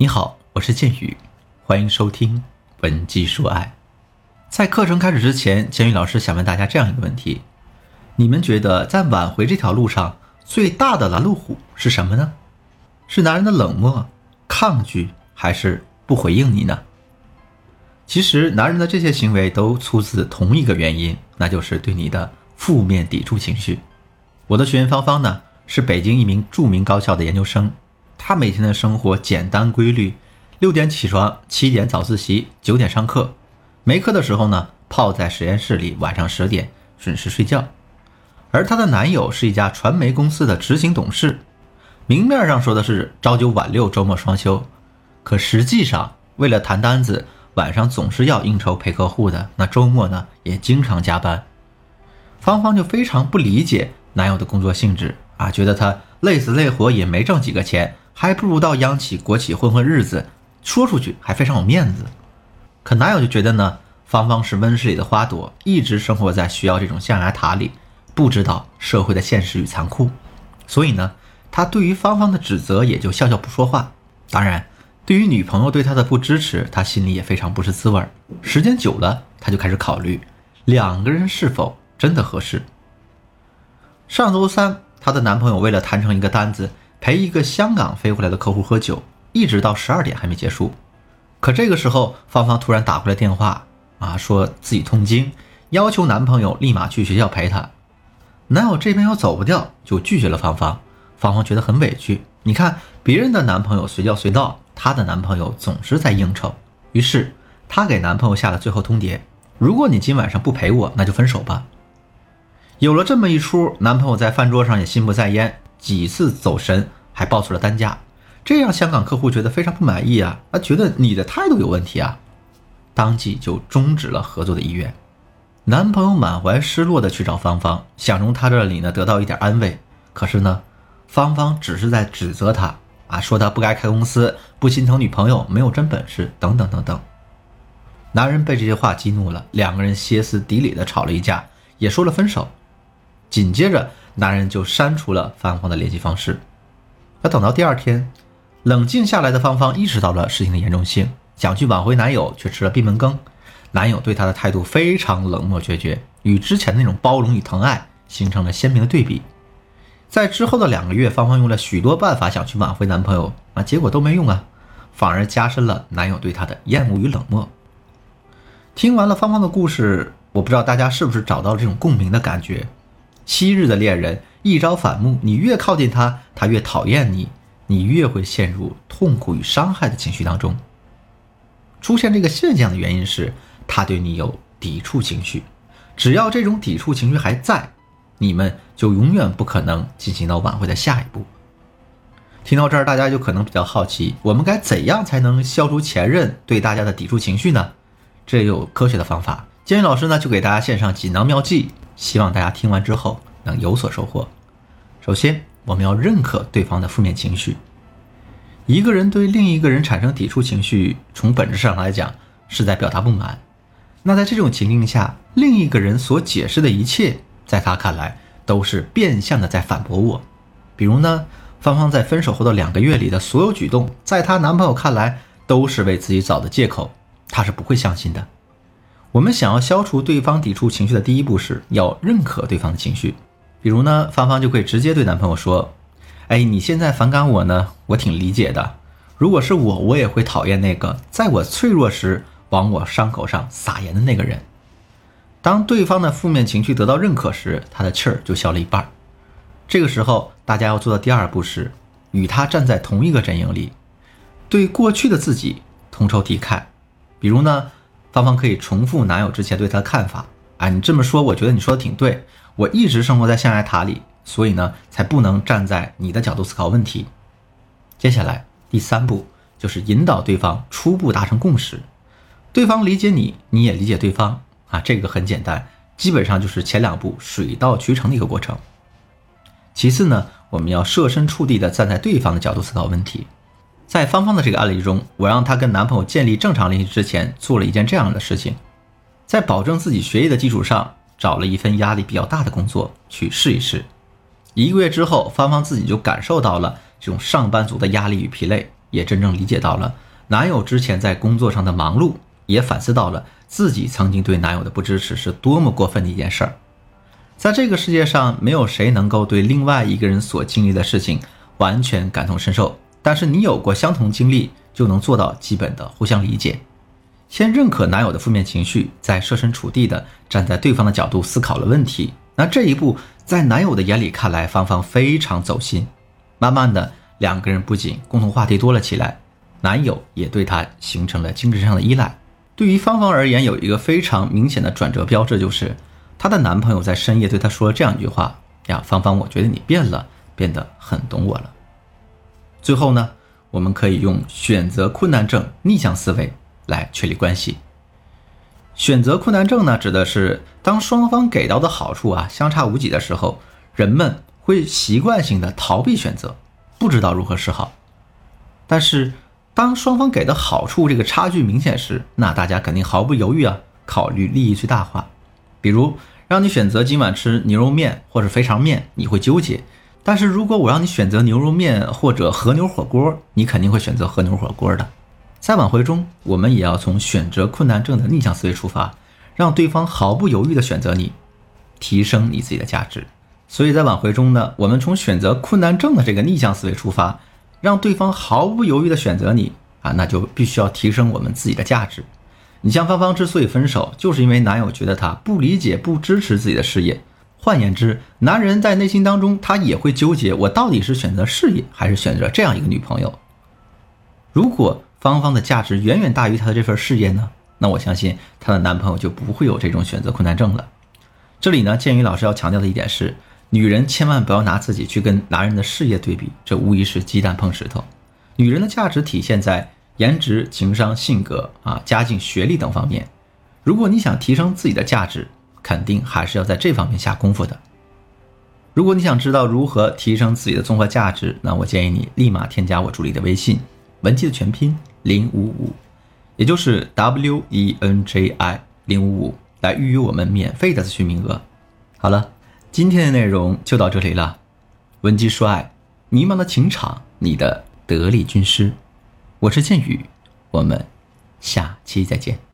你好，我是剑宇，欢迎收听文姬说爱。在课程开始之前，剑宇老师想问大家这样一个问题：你们觉得在挽回这条路上最大的拦路虎是什么呢？是男人的冷漠、抗拒，还是不回应你呢？其实，男人的这些行为都出自同一个原因，那就是对你的负面抵触情绪。我的学员芳芳呢，是北京一名著名高校的研究生。他每天的生活简单规律，六点起床，七点早自习，九点上课。没课的时候呢，泡在实验室里，晚上十点准时睡觉。而她的男友是一家传媒公司的执行董事，明面上说的是朝九晚六，周末双休，可实际上为了谈单子，晚上总是要应酬陪客户的，那周末呢也经常加班。芳芳就非常不理解男友的工作性质啊，觉得他累死累活也没挣几个钱。还不如到央企、国企混混日子，说出去还非常有面子。可男友就觉得呢，芳芳是温室里的花朵，一直生活在需要这种象牙塔里，不知道社会的现实与残酷。所以呢，他对于芳芳的指责也就笑笑不说话。当然，对于女朋友对他的不支持，他心里也非常不是滋味儿。时间久了，他就开始考虑两个人是否真的合适。上周三，她的男朋友为了谈成一个单子。陪一个香港飞回来的客户喝酒，一直到十二点还没结束。可这个时候，芳芳突然打过来电话，啊，说自己痛经，要求男朋友立马去学校陪她。男友这边又走不掉，就拒绝了芳芳。芳芳觉得很委屈。你看，别人的男朋友随叫随到，她的男朋友总是在应酬。于是，她给男朋友下了最后通牒：如果你今晚上不陪我，那就分手吧。有了这么一出，男朋友在饭桌上也心不在焉。几次走神，还报错了单价，这让香港客户觉得非常不满意啊！啊，觉得你的态度有问题啊，当即就终止了合作的意愿。男朋友满怀失落的去找芳芳，想从她这里呢得到一点安慰。可是呢，芳芳只是在指责他啊，说他不该开公司，不心疼女朋友，没有真本事，等等等等。男人被这些话激怒了，两个人歇斯底里的吵了一架，也说了分手。紧接着。男人就删除了芳芳的联系方式。可等到第二天，冷静下来的芳芳意识到了事情的严重性，想去挽回男友，却吃了闭门羹。男友对她的态度非常冷漠决绝，与之前那种包容与疼爱形成了鲜明的对比。在之后的两个月，芳芳用了许多办法想去挽回男朋友，啊，结果都没用啊，反而加深了男友对她的厌恶与冷漠。听完了芳芳的故事，我不知道大家是不是找到了这种共鸣的感觉。昔日的恋人一朝反目，你越靠近他，他越讨厌你，你越会陷入痛苦与伤害的情绪当中。出现这个现象的原因是他对你有抵触情绪，只要这种抵触情绪还在，你们就永远不可能进行到挽回的下一步。听到这儿，大家就可能比较好奇，我们该怎样才能消除前任对大家的抵触情绪呢？这有科学的方法，建宇老师呢就给大家献上锦囊妙计。希望大家听完之后能有所收获。首先，我们要认可对方的负面情绪。一个人对另一个人产生抵触情绪，从本质上来讲是在表达不满。那在这种情境下，另一个人所解释的一切，在他看来都是变相的在反驳我。比如呢，芳芳在分手后的两个月里的所有举动，在她男朋友看来都是为自己找的借口，他是不会相信的。我们想要消除对方抵触情绪的第一步是要认可对方的情绪，比如呢，芳芳就可以直接对男朋友说：“哎，你现在反感我呢，我挺理解的。如果是我，我也会讨厌那个在我脆弱时往我伤口上撒盐的那个人。”当对方的负面情绪得到认可时，他的气儿就消了一半。这个时候，大家要做的第二步是与他站在同一个阵营里，对过去的自己同仇敌忾。比如呢？芳芳可以重复男友之前对她的看法，啊，你这么说，我觉得你说的挺对。我一直生活在象牙塔里，所以呢，才不能站在你的角度思考问题。接下来第三步就是引导对方初步达成共识，对方理解你，你也理解对方，啊，这个很简单，基本上就是前两步水到渠成的一个过程。其次呢，我们要设身处地的站在对方的角度思考问题。在芳芳的这个案例中，我让她跟男朋友建立正常联系之前，做了一件这样的事情，在保证自己学业的基础上，找了一份压力比较大的工作去试一试。一个月之后，芳芳自己就感受到了这种上班族的压力与疲累，也真正理解到了男友之前在工作上的忙碌，也反思到了自己曾经对男友的不支持是多么过分的一件事儿。在这个世界上，没有谁能够对另外一个人所经历的事情完全感同身受，但是你有过相同经历，就能做到基本的互相理解。先认可男友的负面情绪，再设身处地的站在对方的角度思考了问题。那这一步，在男友的眼里看来，芳芳非常走心。慢慢的，两个人不仅共同话题多了起来，男友也对她形成了精神上的依赖。对于芳芳而言，有一个非常明显的转折标志，就是她的男朋友在深夜对她说了这样一句话：“呀，芳芳，我觉得你变了，变得很懂我了。”最后呢，我们可以用选择困难症逆向思维。来确立关系。选择困难症呢，指的是当双方给到的好处啊相差无几的时候，人们会习惯性的逃避选择，不知道如何是好。但是当双方给的好处这个差距明显时，那大家肯定毫不犹豫啊，考虑利益最大化。比如让你选择今晚吃牛肉面或者肥肠面，你会纠结；但是如果我让你选择牛肉面或者和牛火锅，你肯定会选择和牛火锅的。在挽回中，我们也要从选择困难症的逆向思维出发，让对方毫不犹豫地选择你，提升你自己的价值。所以在挽回中呢，我们从选择困难症的这个逆向思维出发，让对方毫不犹豫地选择你啊，那就必须要提升我们自己的价值。你像芳芳之所以分手，就是因为男友觉得她不理解、不支持自己的事业。换言之，男人在内心当中，他也会纠结：我到底是选择事业，还是选择这样一个女朋友？如果芳芳的价值远远大于她的这份事业呢，那我相信她的男朋友就不会有这种选择困难症了。这里呢，建宇老师要强调的一点是，女人千万不要拿自己去跟男人的事业对比，这无疑是鸡蛋碰石头。女人的价值体现在颜值、情商、性格啊、家境、学历等方面。如果你想提升自己的价值，肯定还是要在这方面下功夫的。如果你想知道如何提升自己的综合价值，那我建议你立马添加我助理的微信。文姬的全拼零五五，也就是 W E N J I 零五五，来预约我们免费的咨询名额。好了，今天的内容就到这里了。文姬说爱，迷茫的情场，你的得力军师，我是剑宇，我们下期再见。